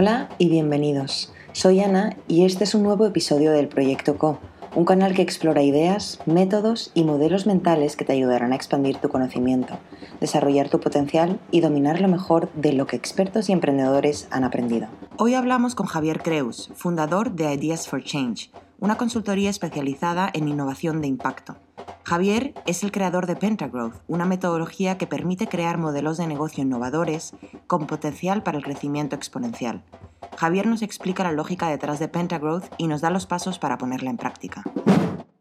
Hola y bienvenidos. Soy Ana y este es un nuevo episodio del Proyecto Co, un canal que explora ideas, métodos y modelos mentales que te ayudarán a expandir tu conocimiento, desarrollar tu potencial y dominar lo mejor de lo que expertos y emprendedores han aprendido. Hoy hablamos con Javier Creus, fundador de Ideas for Change, una consultoría especializada en innovación de impacto. Javier es el creador de Pentagrowth, una metodología que permite crear modelos de negocio innovadores con potencial para el crecimiento exponencial. Javier nos explica la lógica detrás de Pentagrowth y nos da los pasos para ponerla en práctica.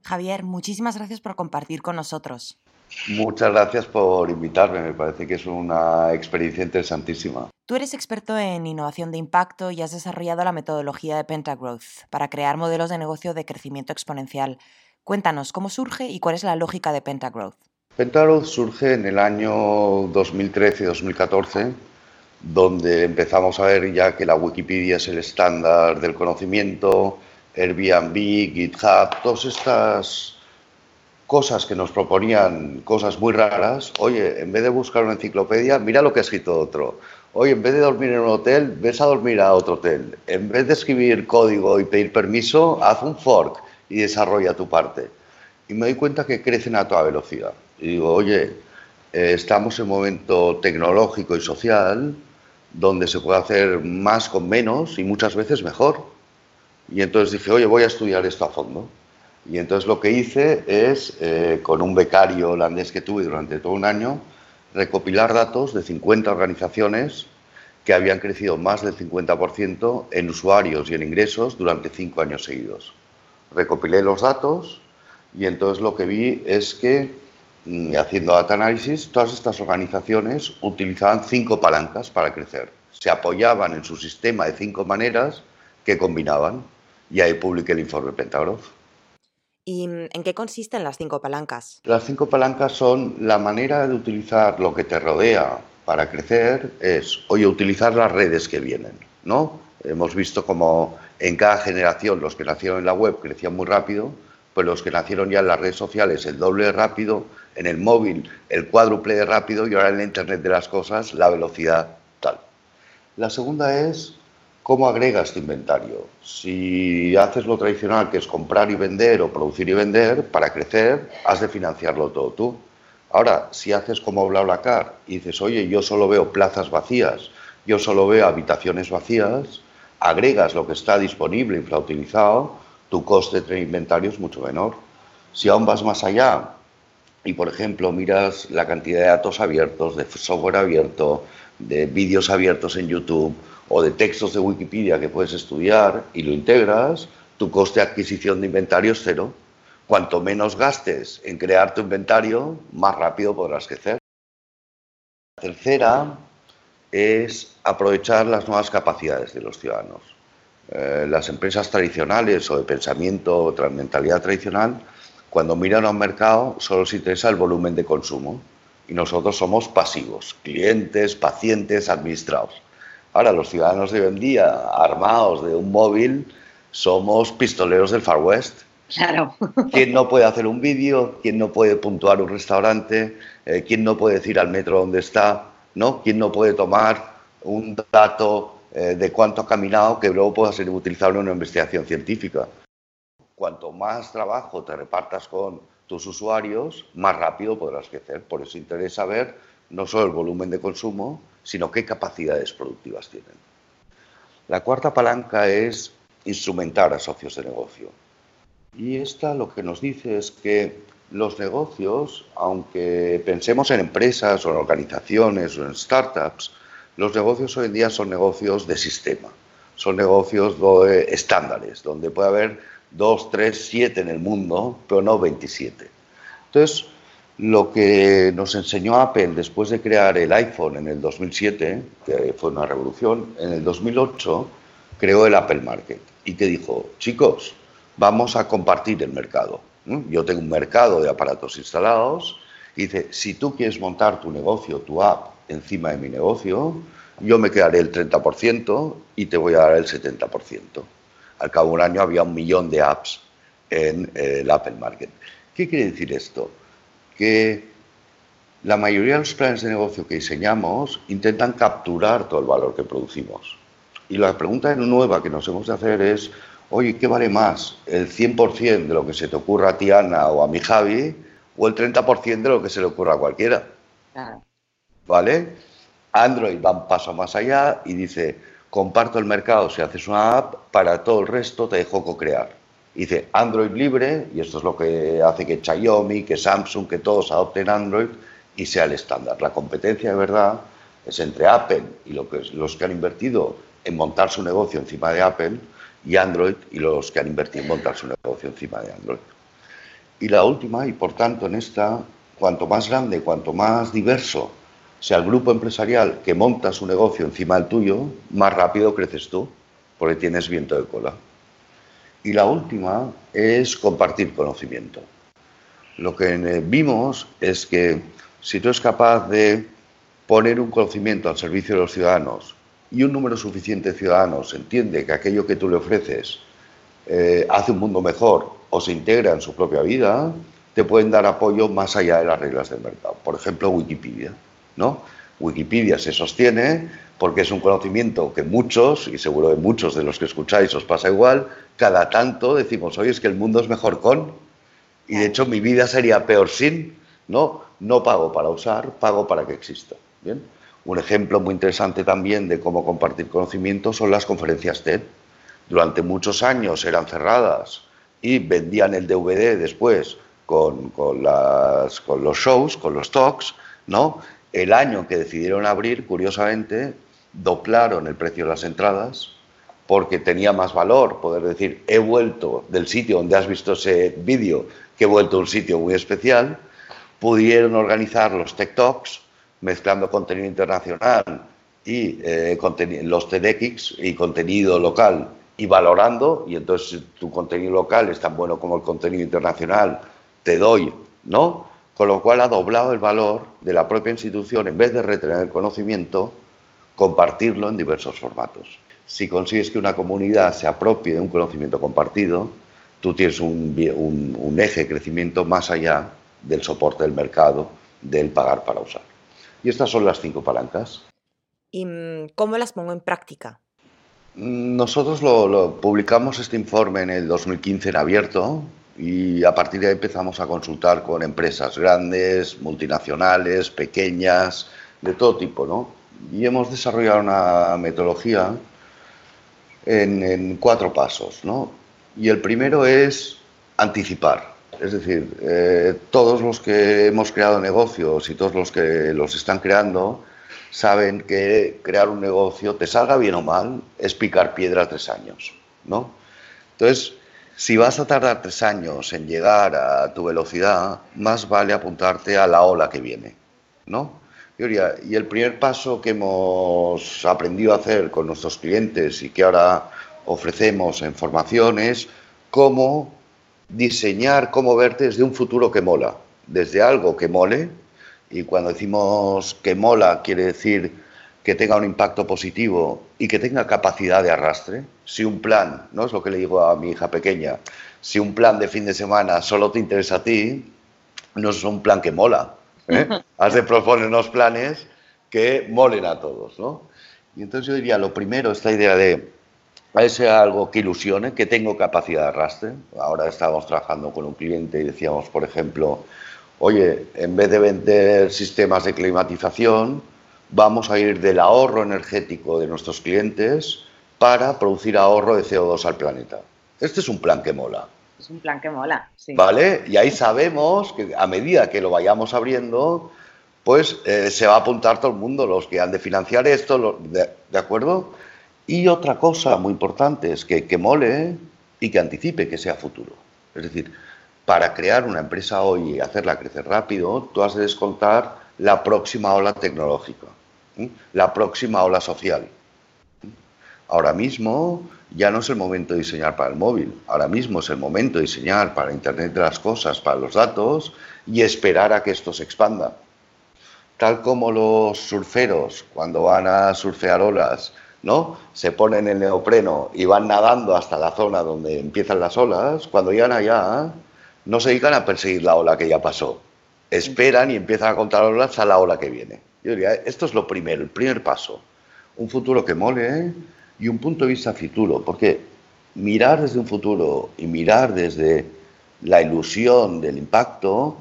Javier, muchísimas gracias por compartir con nosotros. Muchas gracias por invitarme, me parece que es una experiencia interesantísima. Tú eres experto en innovación de impacto y has desarrollado la metodología de Pentagrowth para crear modelos de negocio de crecimiento exponencial. Cuéntanos cómo surge y cuál es la lógica de Pentagrowth. Pentagrowth surge en el año 2013-2014, donde empezamos a ver ya que la Wikipedia es el estándar del conocimiento, Airbnb, GitHub, todas estas cosas que nos proponían cosas muy raras. Oye, en vez de buscar una enciclopedia, mira lo que ha escrito otro. Oye, en vez de dormir en un hotel, ves a dormir a otro hotel. En vez de escribir código y pedir permiso, haz un fork y desarrolla tu parte. Y me doy cuenta que crecen a toda velocidad. Y digo, oye, eh, estamos en un momento tecnológico y social donde se puede hacer más con menos y muchas veces mejor. Y entonces dije, oye, voy a estudiar esto a fondo. Y entonces lo que hice es, eh, con un becario holandés que tuve durante todo un año, recopilar datos de 50 organizaciones que habían crecido más del 50% en usuarios y en ingresos durante cinco años seguidos recopilé los datos y entonces lo que vi es que, mm, haciendo data análisis, todas estas organizaciones utilizaban cinco palancas para crecer. Se apoyaban en su sistema de cinco maneras que combinaban y ahí publiqué el informe Pentagraph. ¿Y mm, en qué consisten las cinco palancas? Las cinco palancas son la manera de utilizar lo que te rodea para crecer, es, oye, utilizar las redes que vienen, ¿no? Hemos visto como en cada generación los que nacieron en la web crecían muy rápido, pues los que nacieron ya en las redes sociales el doble rápido, en el móvil el cuádruple de rápido y ahora en la Internet de las cosas la velocidad tal. La segunda es cómo agregas tu inventario. Si haces lo tradicional que es comprar y vender o producir y vender, para crecer has de financiarlo todo tú. Ahora, si haces como BlaBlaCar y dices, oye, yo solo veo plazas vacías, yo solo veo habitaciones vacías, agregas lo que está disponible infrautilizado, tu coste de inventario es mucho menor. Si aún vas más allá y, por ejemplo, miras la cantidad de datos abiertos, de software abierto, de vídeos abiertos en YouTube o de textos de Wikipedia que puedes estudiar y lo integras, tu coste de adquisición de inventario es cero. Cuanto menos gastes en crear tu inventario, más rápido podrás crecer. La tercera es aprovechar las nuevas capacidades de los ciudadanos. Eh, las empresas tradicionales o de pensamiento o de mentalidad tradicional, cuando miran a un mercado, solo les interesa el volumen de consumo y nosotros somos pasivos, clientes, pacientes, administrados. Ahora, los ciudadanos de hoy en día, armados de un móvil, somos pistoleros del Far West. Claro. ¿Quién no puede hacer un vídeo? ¿Quién no puede puntuar un restaurante? Eh, ¿Quién no puede decir al metro dónde está? ¿No? ¿Quién no puede tomar un dato eh, de cuánto ha caminado que luego pueda ser utilizado en una investigación científica? Cuanto más trabajo te repartas con tus usuarios, más rápido podrás crecer. Por eso interesa ver no solo el volumen de consumo, sino qué capacidades productivas tienen. La cuarta palanca es instrumentar a socios de negocio. Y esta lo que nos dice es que los negocios, aunque pensemos en empresas o en organizaciones o en startups, los negocios hoy en día son negocios de sistema, son negocios estándares, donde puede haber dos, tres, siete en el mundo, pero no 27. Entonces, lo que nos enseñó Apple después de crear el iPhone en el 2007, que fue una revolución, en el 2008 creó el Apple Market y que dijo, chicos, vamos a compartir el mercado yo tengo un mercado de aparatos instalados y dice, si tú quieres montar tu negocio, tu app encima de mi negocio, yo me quedaré el 30% y te voy a dar el 70%. Al cabo de un año había un millón de apps en eh, el Apple Market. ¿Qué quiere decir esto? Que la mayoría de los planes de negocio que diseñamos intentan capturar todo el valor que producimos. Y la pregunta nueva que nos hemos de hacer es, oye, ¿qué vale más? ¿El 100% de lo que se te ocurra a ti, Ana, o a mi Javi, o el 30% de lo que se le ocurra a cualquiera? ¿Vale? Android va un paso más allá y dice, comparto el mercado si haces una app, para todo el resto te dejo co-crear. Dice Android libre, y esto es lo que hace que Xiaomi, que Samsung, que todos adopten Android y sea el estándar. La competencia de verdad es entre Apple y los que han invertido en montar su negocio encima de Apple y Android y los que han invertido en montar su negocio encima de Android. Y la última, y por tanto en esta, cuanto más grande, cuanto más diverso sea el grupo empresarial que monta su negocio encima del tuyo, más rápido creces tú, porque tienes viento de cola. Y la última es compartir conocimiento. Lo que vimos es que si tú eres capaz de poner un conocimiento al servicio de los ciudadanos y un número suficiente de ciudadanos entiende que aquello que tú le ofreces eh, hace un mundo mejor o se integra en su propia vida, te pueden dar apoyo más allá de las reglas del mercado. Por ejemplo, Wikipedia. ¿no? Wikipedia se sostiene porque es un conocimiento que muchos, y seguro de muchos de los que escucháis os pasa igual, cada tanto decimos, oye, es que el mundo es mejor con, y de hecho mi vida sería peor sin, ¿no? No pago para usar, pago para que exista. ¿bien? Un ejemplo muy interesante también de cómo compartir conocimiento son las conferencias TED. Durante muchos años eran cerradas y vendían el DVD después con, con, las, con los shows, con los talks, ¿no? El año que decidieron abrir, curiosamente, doblaron el precio de las entradas porque tenía más valor poder decir, he vuelto del sitio donde has visto ese vídeo, que he vuelto a un sitio muy especial, pudieron organizar los Tech Talks mezclando contenido internacional y eh, los TEDx y contenido local y valorando, y entonces tu contenido local es tan bueno como el contenido internacional, te doy, ¿no? Con lo cual ha doblado el valor de la propia institución, en vez de retener el conocimiento, compartirlo en diversos formatos. Si consigues que una comunidad se apropie de un conocimiento compartido, tú tienes un, eje de crecimiento más allá del soporte del mercado, del pagar para usar. Y estas son las cinco palancas. ¿Y mm, cómo las pongo en práctica? Nosotros lo, publicamos este informe en el 2015 en abierto y a partir de ahí empezamos a consultar con empresas grandes, multinacionales, pequeñas, de todo tipo, ¿no? y hemos desarrollado una metodología en, cuatro pasos. ¿no? Y el primero es anticipar. Es decir, eh, todos los que hemos creado negocios y todos los que los están creando saben que crear un negocio, te salga bien o mal, es picar piedra tres años. ¿no? Entonces, si vas a tardar tres años en llegar a tu velocidad, más vale apuntarte a la ola que viene. ¿no? y el primer paso que hemos aprendido a hacer con nuestros clientes y que ahora ofrecemos en formación es cómo diseñar, cómo verte desde un futuro que mola, desde algo que mole, y cuando decimos que mola quiere decir que tenga un impacto positivo y que tenga capacidad de arrastre. Si un plan, ¿no? Es lo que le digo a mi hija pequeña, si un plan de fin de semana solo te interesa a ti, no es un plan que mola, ¿eh? Has de proponer unos planes que molen a todos, ¿no? Y entonces yo diría, lo primero, esta idea de ese algo que ilusione, que tengo capacidad de arrastre. Ahora estábamos trabajando con un cliente y decíamos, por ejemplo, oye, en vez de vender sistemas de climatización, vamos a ir del ahorro energético de nuestros clientes para producir ahorro de CO2 al planeta. Este es un plan que mola. Es un plan que mola, sí. ¿Vale? Y ahí sabemos que a medida que lo vayamos abriendo, pues eh, se va a apuntar todo el mundo, los que han de financiar esto, de, acuerdo? Y otra cosa muy importante es que, que mole y que anticipe que sea futuro. Es decir, para crear una empresa hoy y hacerla crecer rápido, tú has de descontar la próxima ola tecnológica, la próxima ola social. Ahora mismo ya no es el momento de diseñar para el móvil, ahora mismo es el momento de diseñar para Internet de las Cosas, para los datos y esperar a que esto se expanda. Tal como los surferos, cuando van a surfear olas, ¿no? se ponen el neopreno y van nadando hasta la zona donde empiezan las olas, cuando llegan allá no se dedican a perseguir la ola que ya pasó, esperan y empiezan a contar olas a la ola que viene. Yo diría, esto es lo primero, el primer paso. Un futuro que mole, y un punto de vista futuro, porque mirar desde un futuro y mirar desde la ilusión del impacto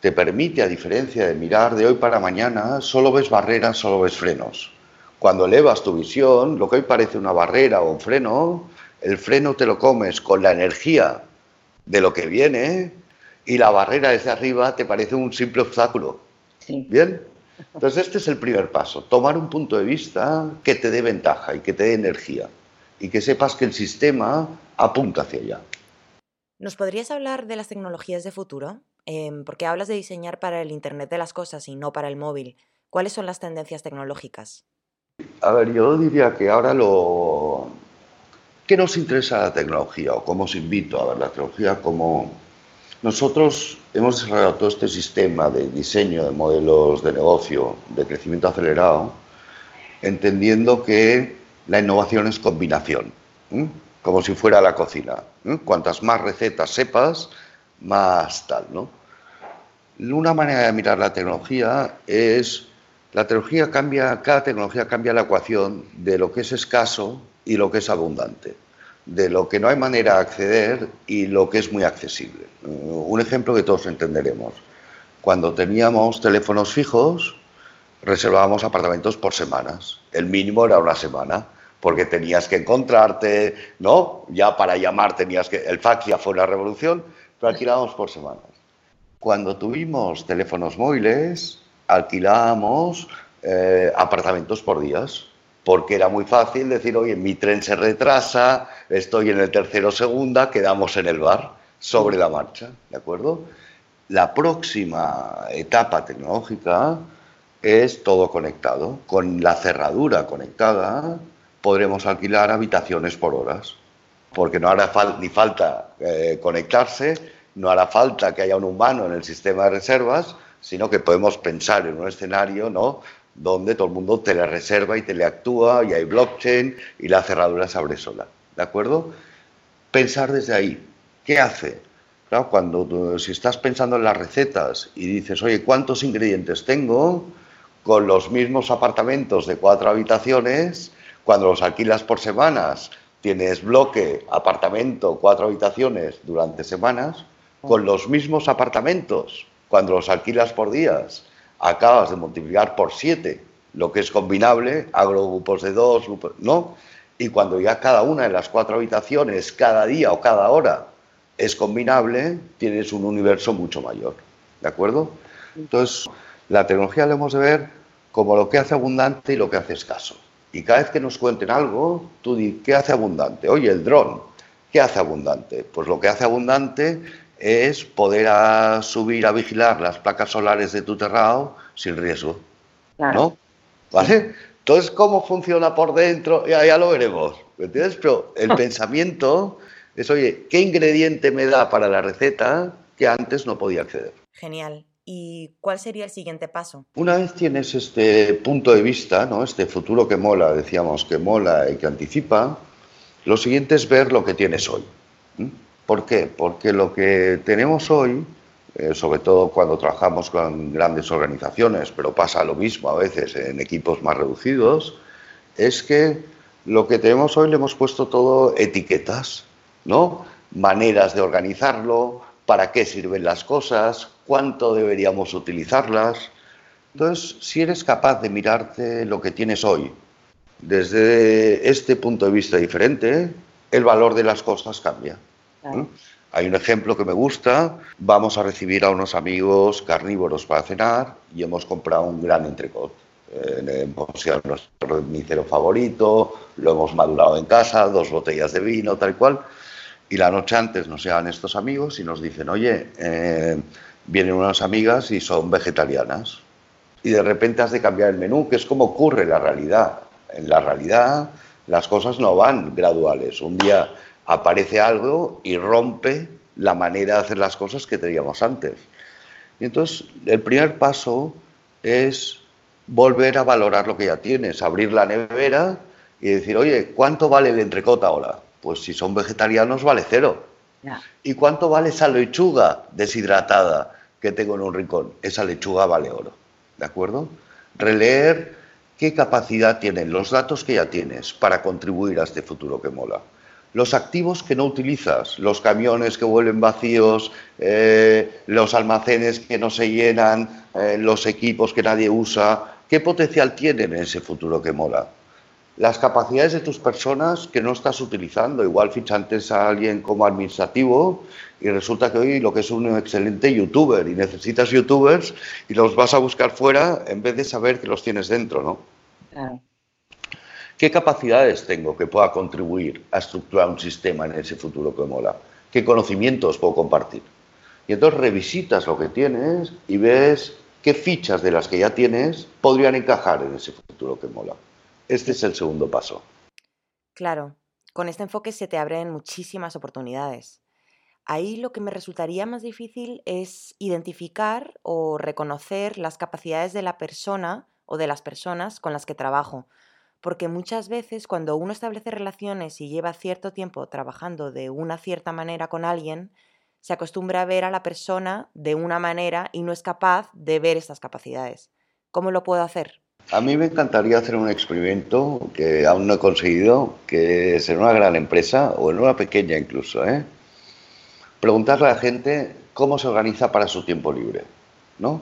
te permite, a diferencia de mirar de hoy para mañana, solo ves barreras, solo ves frenos. Cuando elevas tu visión, lo que hoy parece una barrera o un freno, el freno te lo comes con la energía de lo que viene y la barrera desde arriba te parece un simple obstáculo. ¿Bien? Entonces este es el primer paso, tomar un punto de vista que te dé ventaja y que te dé energía y que sepas que el sistema apunta hacia allá. ¿Nos podrías hablar de las tecnologías de futuro? Em, porque hablas de diseñar para el Internet de las Cosas y no para el móvil. ¿Cuáles son las tendencias tecnológicas? A ver, yo diría que ahora lo... ¿Qué nos interesa la tecnología o cómo os invito a ver la tecnología como nosotros hemos desarrollado todo este sistema de diseño de modelos de negocio, de crecimiento acelerado, entendiendo que la innovación es combinación, como si fuera la cocina. Cuantas más recetas sepas, más tal, ¿no? Una manera de mirar la tecnología es la tecnología cambia, cada tecnología cambia la ecuación de lo que es escaso y lo que es abundante de lo que no hay manera de acceder y lo que es muy accesible. Un ejemplo que todos entenderemos. Cuando teníamos teléfonos fijos, reservábamos apartamentos por semanas. El mínimo era una semana, porque tenías que encontrarte, ¿no? Ya para llamar tenías que... El fax ya fue una revolución, pero alquilábamos por semanas. Cuando tuvimos teléfonos móviles, alquilábamos eh, apartamentos por días porque era muy fácil decir, oye, mi tren se retrasa, estoy en el tercero segunda, quedamos en el bar sobre la marcha, ¿de acuerdo? La próxima etapa tecnológica es todo conectado. Con la cerradura conectada podremos alquilar habitaciones por horas, porque no hará ni falta eh, conectarse, no hará falta que haya un humano en el sistema de reservas, sino que podemos pensar en un escenario ¿no? donde todo el mundo te la reserva y te le actúa y hay blockchain y la cerradura se abre sola. ¿De acuerdo? Pensar desde ahí. ¿Qué hace? Claro, cuando si estás pensando en las recetas y dices, oye, ¿cuántos ingredientes tengo? Con los mismos apartamentos de cuatro habitaciones, cuando los alquilas por semanas, tienes bloque, apartamento, cuatro habitaciones durante semanas, con los mismos apartamentos, cuando los alquilas por días, acabas de multiplicar por siete lo que es combinable, agrogrupos de dos, ¿no? Y cuando ya cada una de las cuatro habitaciones, cada día o cada hora, es combinable, tienes un universo mucho mayor. ¿De acuerdo? Entonces, la tecnología la hemos de ver como lo que hace abundante y lo que hace escaso. Y cada vez que nos cuenten algo, tú di, ¿qué hace abundante? Oye, el dron, ¿qué hace abundante? Pues lo que hace abundante es poder subir a vigilar las placas solares de tu terrado sin riesgo. ¿No? ¿Vale? Entonces, ¿cómo funciona por dentro? Ya, ya lo veremos. ¿Me entiendes? Pero el pensamiento es, oye, ¿qué ingrediente me da para la receta que antes no podía acceder? Genial. ¿Y cuál sería el siguiente paso? Una vez tienes este punto de vista, ¿no? este futuro que mola, decíamos que mola y que anticipa, lo siguiente es ver lo que tienes hoy. ¿Por qué? Porque lo que tenemos hoy, eh, sobre todo cuando trabajamos con grandes organizaciones, pero pasa lo mismo a veces en equipos más reducidos, es que lo que tenemos hoy le hemos puesto todo etiquetas, ¿no? Maneras de organizarlo, para qué sirven las cosas, cuánto deberíamos utilizarlas. Entonces, si eres capaz de mirarte lo que tienes hoy desde este punto de vista diferente, el valor de las cosas cambia. Hay un ejemplo que me gusta. Vamos a recibir a unos amigos carnívoros para cenar y hemos comprado un gran entrecot. Eh, hemos sido nuestro mincero favorito, lo hemos madurado en casa, dos botellas de vino, tal cual. Y la noche antes nos llegan estos amigos y nos dicen, oye, eh, vienen unas amigas y son vegetarianas. Y de repente has de cambiar el menú, que es como ocurre en la realidad. En la realidad las cosas no van graduales. Un día aparece algo y rompe la manera de hacer las cosas que teníamos antes. Y entonces, el primer paso es volver a valorar lo que ya tienes, abrir la nevera y decir, oye, ¿cuánto vale el entrecota ahora? Pues si son vegetarianos vale cero. ¿Y cuánto vale esa lechuga deshidratada que tengo en un rincón? Esa lechuga vale oro. ¿De acuerdo? Releer ¿Qué capacidad tienen los datos que ya tienes para contribuir a este futuro que mola? Los activos que no utilizas, los camiones que vuelven vacíos, eh, los almacenes que no se llenan, eh, los equipos que nadie usa, ¿qué potencial tienen en ese futuro que mola? Las capacidades de tus personas que no estás utilizando. Igual fichantes a alguien como administrativo y resulta que hoy lo que es un excelente youtuber y necesitas youtubers y los vas a buscar fuera en vez de saber que los tienes dentro, ¿no? Claro. ¿Qué capacidades tengo que pueda contribuir a estructurar un sistema en ese futuro que mola? ¿Qué conocimientos puedo compartir? Y entonces revisitas lo que tienes y ves qué fichas de las que ya tienes podrían encajar en ese futuro que mola. Este es el segundo paso. Claro, con este enfoque se te abren muchísimas oportunidades. Ahí lo que me resultaría más difícil es identificar o reconocer las capacidades de la persona o de las personas con las que trabajo, porque muchas veces cuando uno establece relaciones y lleva cierto tiempo trabajando de una cierta manera con alguien, se acostumbra a ver a la persona de una manera y no es capaz de ver estas capacidades. ¿Cómo lo puedo hacer? A mí me encantaría hacer un experimento que aún no he conseguido, que es en una gran empresa o en una pequeña incluso, ¿eh? preguntarle a la gente cómo se organiza para su tiempo libre, ¿no?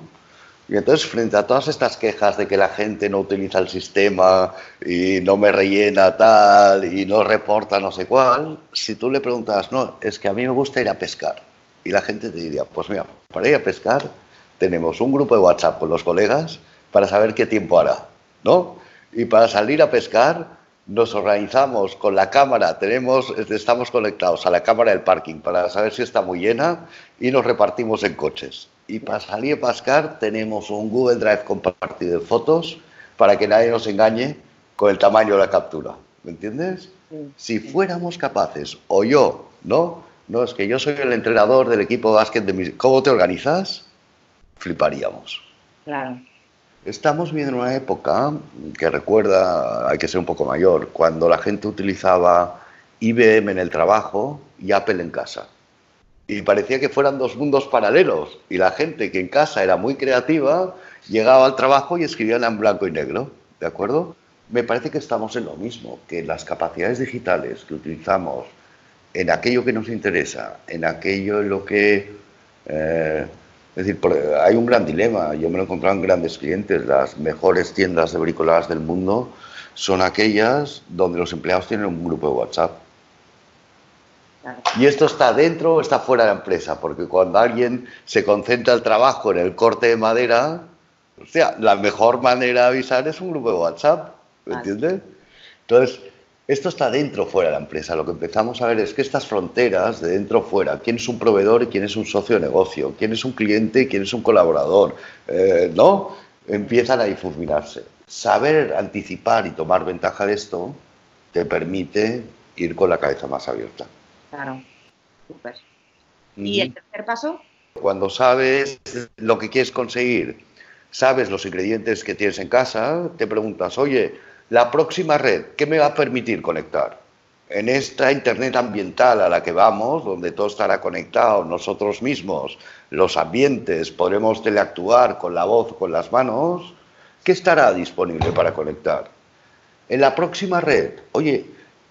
Y entonces, frente a todas estas quejas de que la gente no utiliza el sistema y no me rellena tal y no reporta no sé cuál, si tú le preguntas, no, es que a mí me gusta ir a pescar. Y la gente te diría, pues mira, para ir a pescar tenemos un grupo de WhatsApp con los colegas para saber qué tiempo hará, ¿no? Y para salir a pescar nos organizamos con la cámara, tenemos, estamos conectados a la cámara del parking para saber si está muy llena y nos repartimos en coches. Y para salir a pascar tenemos un Google Drive compartido de fotos para que nadie nos engañe con el tamaño de la captura. ¿Me entiendes? Si fuéramos capaces, o yo, ¿no? No, es que yo soy el entrenador del equipo de básquet de mi... ¿Cómo te organizas? Fliparíamos. Claro. Estamos viviendo una época que recuerda, hay que ser un poco mayor, cuando la gente utilizaba IBM en el trabajo y Apple en casa. Y parecía que fueran dos mundos paralelos. Y la gente que en casa era muy creativa llegaba al trabajo y escribía en blanco y negro. ¿De acuerdo? Me parece que estamos en lo mismo, que las capacidades digitales que utilizamos en aquello que nos interesa, en aquello en lo que... Eh, es decir, hay un gran dilema. Yo me lo he encontrado en grandes clientes. Las mejores tiendas de bricoladas del mundo son aquellas donde los empleados tienen un grupo de WhatsApp. Y esto está dentro o está fuera de la empresa, porque cuando alguien se concentra el trabajo en el corte de madera, o sea, la mejor manera de avisar es un grupo de WhatsApp, ¿me entiendes? Entonces, esto está dentro o fuera de la empresa. Lo que empezamos a ver es que estas fronteras de dentro o fuera, quién es un proveedor y quién es un socio de negocio, quién es un cliente y quién es un colaborador, eh, ¿no? Empiezan a difuminarse. Saber anticipar y tomar ventaja de esto te permite ir con la cabeza más abierta. Claro, súper. ¿Y el tercer paso? Cuando sabes lo que quieres conseguir, sabes los ingredientes que tienes en casa, te preguntas, oye, la próxima red, ¿qué me va a permitir conectar? En esta Internet ambiental a la que vamos, donde todo estará conectado, nosotros mismos, los ambientes, podremos teleactuar con la voz, con las manos, ¿qué estará disponible para conectar? En la próxima red, oye,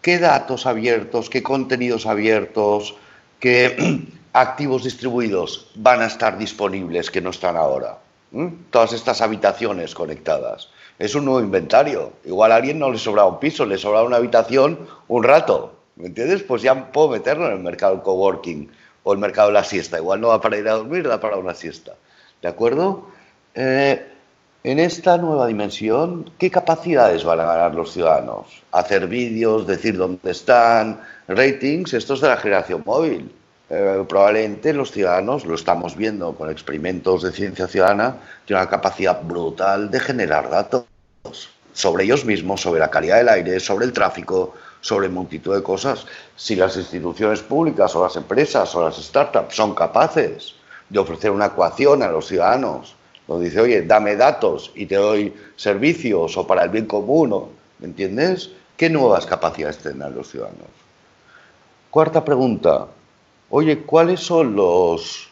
¿qué datos abiertos, qué contenidos abiertos, qué activos distribuidos van a estar disponibles que no están ahora? ¿Mm? Todas estas habitaciones conectadas es un nuevo inventario. Igual a alguien no le sobra un piso, le sobra una habitación un rato. ¿Me entiendes? Pues ya puedo meterlo en el mercado del coworking o el mercado de la siesta. Igual no va para ir a dormir, da para una siesta. ¿De acuerdo? Eh, en esta nueva dimensión, ¿qué capacidades van a ganar los ciudadanos? Hacer vídeos, decir dónde están, ratings, esto es de la generación móvil. Eh, probablemente los ciudadanos, lo estamos viendo con experimentos de ciencia ciudadana, tienen una capacidad brutal de generar datos sobre ellos mismos, sobre la calidad del aire, sobre el tráfico, sobre multitud de cosas. Si las instituciones públicas o las empresas o las startups son capaces de ofrecer una ecuación a los ciudadanos, donde dice, oye, dame datos y te doy servicios o para el bien común, ¿me entiendes? ¿Qué nuevas capacidades tendrán los ciudadanos? Cuarta pregunta, Oye, ¿cuáles son los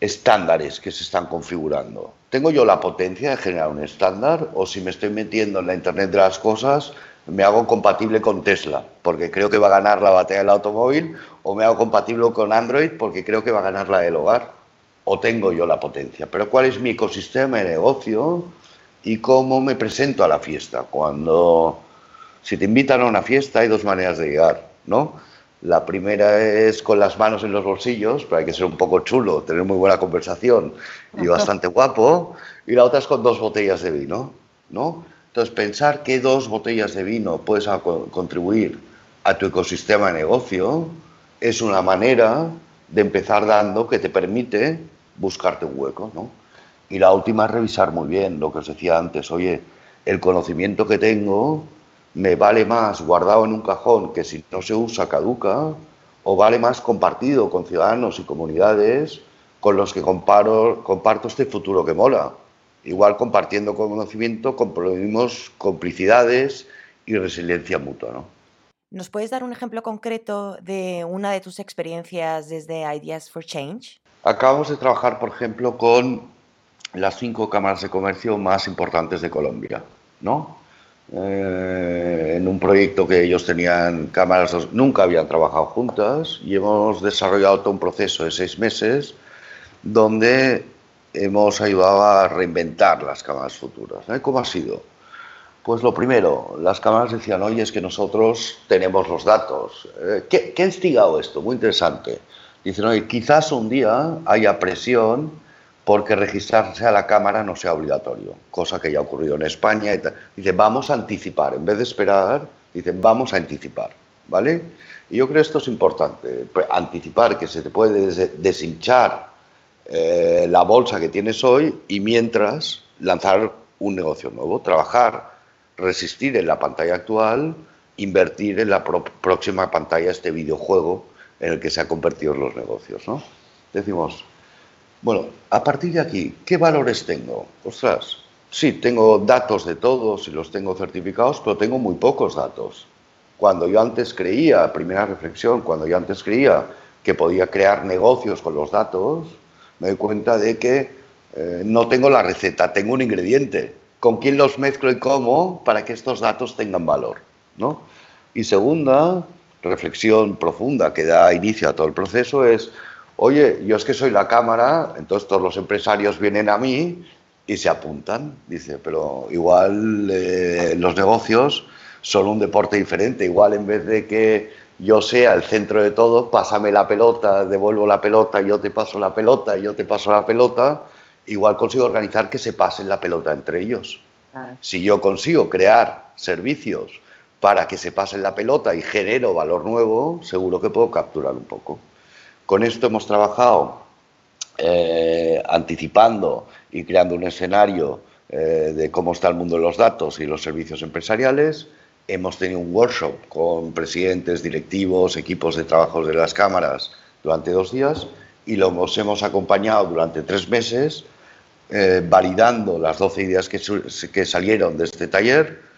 estándares que se están configurando? ¿tengo yo la potencia de generar un estándar o si me estoy metiendo en la Internet de las cosas, me hago compatible con Tesla porque creo que va a ganar la batalla del automóvil o me hago compatible con Android porque creo que va a ganar la del hogar? ¿O tengo yo la potencia? Pero ¿cuál es mi ecosistema de negocio y cómo me presento a la fiesta? Cuando, si te invitan a una fiesta hay dos maneras de llegar, ¿no? La primera es con las manos en los bolsillos, pero hay que ser un poco chulo, tener muy buena conversación y bastante guapo. Y la otra es con dos botellas de vino, ¿no? Entonces, pensar que dos botellas de vino puedes contribuir a tu ecosistema de negocio es una manera de empezar dando que te permite buscarte un hueco, ¿no? Y la última es revisar muy bien lo que os decía antes. Oye, el conocimiento que tengo me vale más guardado en un cajón que si no se usa caduca, o vale más compartido con ciudadanos y comunidades con los que comparto este futuro que mola. Igual compartiendo conocimiento comprometimos complicidades y resiliencia mutua. ¿no? ¿Nos puedes dar un ejemplo concreto de una de tus experiencias desde Ideas for Change? Acabamos de trabajar, por ejemplo, con las cinco cámaras de comercio más importantes de Colombia, ¿no? Eh, en un proyecto que ellos tenían cámaras, nunca habían trabajado juntas y hemos desarrollado todo un proceso de seis meses donde hemos ayudado a reinventar las cámaras futuras. ¿Cómo ha sido? Pues lo primero, las cámaras decían, oye, es que nosotros tenemos los datos. Eh, ¿Qué, qué ha instigado esto? Muy interesante. Dicen, oye, quizás un día haya presión porque registrarse a la cámara no sea obligatorio, cosa que ya ha ocurrido en España. Y Dice, vamos a anticipar, en vez de esperar, dicen, vamos a anticipar, ¿vale? Y yo creo que esto es importante, pues, anticipar que se te puede deshinchar eh, la bolsa que tienes hoy y mientras lanzar un negocio nuevo, trabajar, resistir en la pantalla actual, invertir en la próxima pantalla, este videojuego en el que se han convertido los negocios, ¿no? Decimos, bueno, a partir de aquí, ¿qué valores tengo? Ostras, sí, tengo datos de todos y los tengo certificados, pero tengo muy pocos datos. Cuando yo antes creía, primera reflexión, cuando yo antes creía que podía crear negocios con los datos, me doy cuenta de que eh, no tengo la receta, tengo un ingrediente. ¿Con quién los mezclo y cómo para que estos datos tengan valor? ¿no? Y segunda reflexión profunda que da inicio a todo el proceso es, oye, yo es que soy la cámara, entonces todos los empresarios vienen a mí y se apuntan. Dice, pero igual eh, los negocios son un deporte diferente, igual en vez de que yo sea el centro de todo, pásame la pelota, devuelvo la pelota, yo te paso la pelota, yo te paso la pelota, igual consigo organizar que se pasen la pelota entre ellos. Si yo consigo crear servicios para que se pasen la pelota y genero valor nuevo, seguro que puedo capturar un poco. Con esto hemos trabajado eh, anticipando y creando un escenario eh, de cómo está el mundo de los datos y los servicios empresariales. Hemos tenido un workshop con presidentes, directivos, equipos de trabajo de las cámaras durante dos días y los hemos acompañado durante tres meses eh, validando las 12 ideas que, que salieron de este taller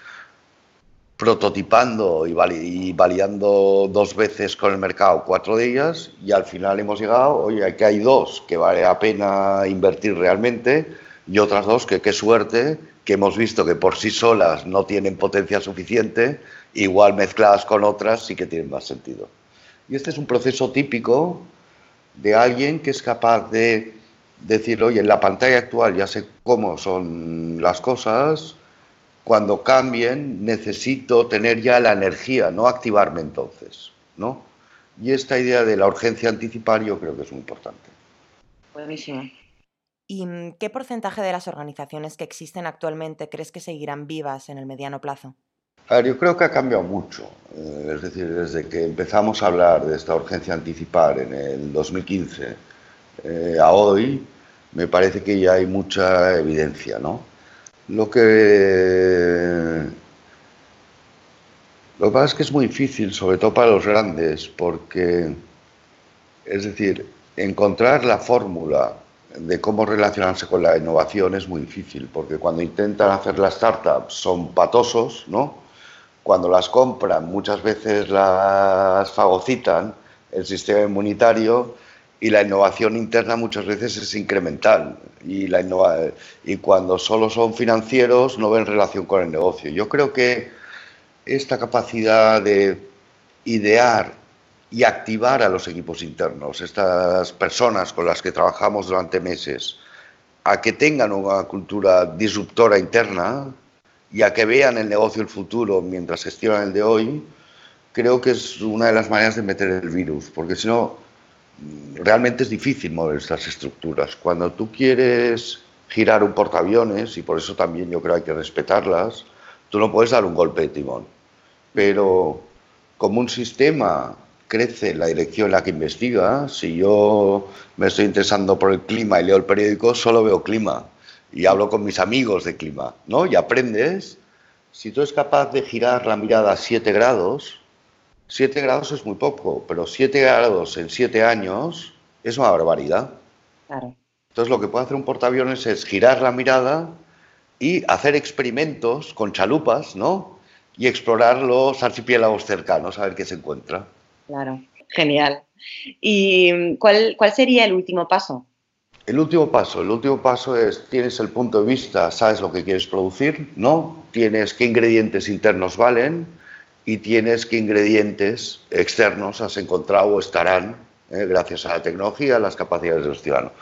prototipando y, validando dos veces con el mercado cuatro de ellas y al final hemos llegado, oye, aquí hay dos que vale la pena invertir realmente y otras dos que qué suerte que hemos visto que por sí solas no tienen potencia suficiente, igual mezcladas con otras sí que tienen más sentido. Y este es un proceso típico de alguien que es capaz de decir, oye, en la pantalla actual ya sé cómo son las cosas, cuando cambien necesito tener ya la energía, no activarme entonces, ¿no? Y esta idea de la urgencia anticipar yo creo que es muy importante. Buenísimo. ¿Y mm, qué porcentaje de las organizaciones que existen actualmente crees que seguirán vivas en el mediano plazo? A ver, yo creo que ha cambiado mucho. Eh, es decir, desde que empezamos a hablar de esta urgencia anticipar en el 2015 eh, a hoy, me parece que ya hay mucha evidencia, ¿no? Lo que, lo que pasa es que es muy difícil, sobre todo para los grandes, porque, es decir, encontrar la fórmula de cómo relacionarse con la innovación es muy difícil, porque cuando intentan hacer las startups son patosos, ¿no? Cuando las compran muchas veces las fagocitan el sistema inmunitario y la innovación interna muchas veces es incremental y, la y cuando solo son financieros no ven relación con el negocio. Yo creo que esta capacidad de idear y activar a los equipos internos, estas personas con las que trabajamos durante meses, a que tengan una cultura disruptora interna y a que vean el negocio el futuro mientras gestionan el de hoy, creo que es una de las maneras de meter el virus, porque si no, realmente es difícil mover estas estructuras. Cuando tú quieres girar un portaaviones, y por eso también yo creo que hay que respetarlas, tú no puedes dar un golpe de timón. Pero como un sistema crece la dirección en la que investiga, si yo me estoy interesando por el clima y leo el periódico, solo veo clima y hablo con mis amigos de clima, ¿no? Y aprendes, si tú eres capaz de girar la mirada a 7 grados, 7 grados es muy poco, pero 7 grados en 7 años es una barbaridad. Claro. Entonces lo que puede hacer un portaaviones es girar la mirada y hacer experimentos con chalupas, ¿no? Y explorar los archipiélagos cercanos, a ver qué se encuentra. Claro, genial. ¿Y cuál, cuál sería el último paso? El último paso, el último paso es, tienes el punto de vista, sabes lo que quieres producir, ¿no? Tienes qué ingredientes internos valen, y tienes qué ingredientes externos has encontrado o estarán eh, gracias a la tecnología, las capacidades del ciudadano.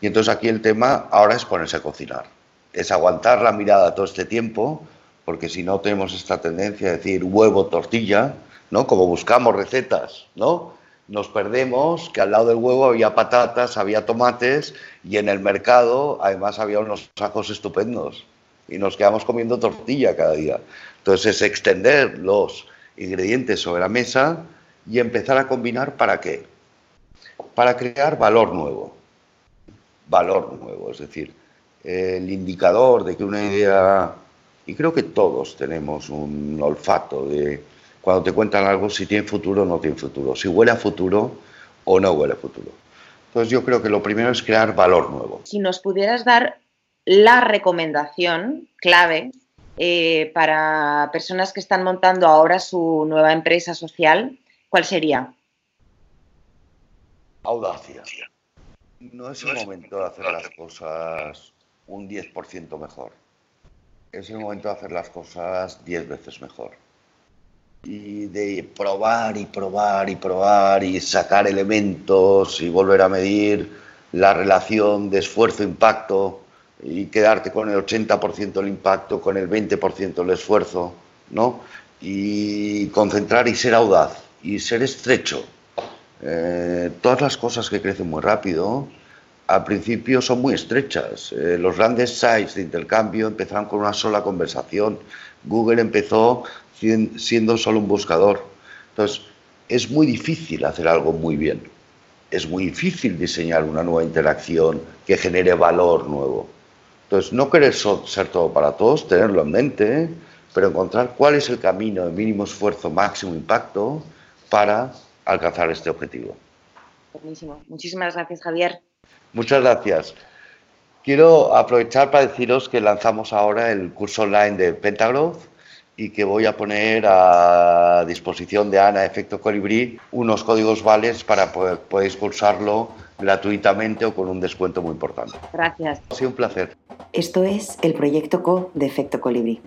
Y entonces aquí el tema ahora es ponerse a cocinar, es aguantar la mirada todo este tiempo, porque si no tenemos esta tendencia a decir huevo, tortilla, ¿no? Como buscamos recetas, ¿no? Nos perdemos que al lado del huevo había patatas, había tomates y en el mercado además había unos ajos estupendos y nos quedamos comiendo tortilla cada día. Entonces es extender los ingredientes sobre la mesa y empezar a combinar para qué? Para crear valor nuevo. Valor nuevo, es decir, el indicador de que una idea, y creo que todos tenemos un olfato de cuando te cuentan algo si tiene futuro o no tiene futuro, si huele a futuro o no huele a futuro. Entonces yo creo que lo primero es crear valor nuevo. Si nos pudieras dar la recomendación clave eh, para personas que están montando ahora su nueva empresa social, ¿cuál sería? Audacia. No es el momento de hacer las cosas un 10% mejor. Es el momento de hacer las cosas 10 veces mejor. Y de probar y probar y probar y sacar elementos y volver a medir la relación de esfuerzo-impacto y quedarte con el 80% del impacto, con el 20% del esfuerzo, ¿no? Y concentrar y ser audaz y ser estrecho. Eh, todas las cosas que crecen muy rápido, al principio son muy estrechas. Eh, los grandes sites de intercambio empezaron con una sola conversación. Google empezó siendo solo un buscador. Entonces, es muy difícil hacer algo muy bien. Es muy difícil diseñar una nueva interacción que genere valor nuevo. Entonces, no querer ser todo para todos, tenerlo en mente, pero encontrar cuál es el camino de mínimo esfuerzo, máximo impacto para alcanzar este objetivo. Buenísimo. Muchísimas gracias, Javier. Muchas gracias. Quiero aprovechar para deciros que lanzamos ahora el curso online de Pentagrowth y que voy a poner a disposición de Ana Efecto Colibrí unos códigos vales para poder podéis cursarlo gratuitamente o con un descuento muy importante. Gracias. Ha sido un placer. Esto es el proyecto CO de Efecto Colibrí.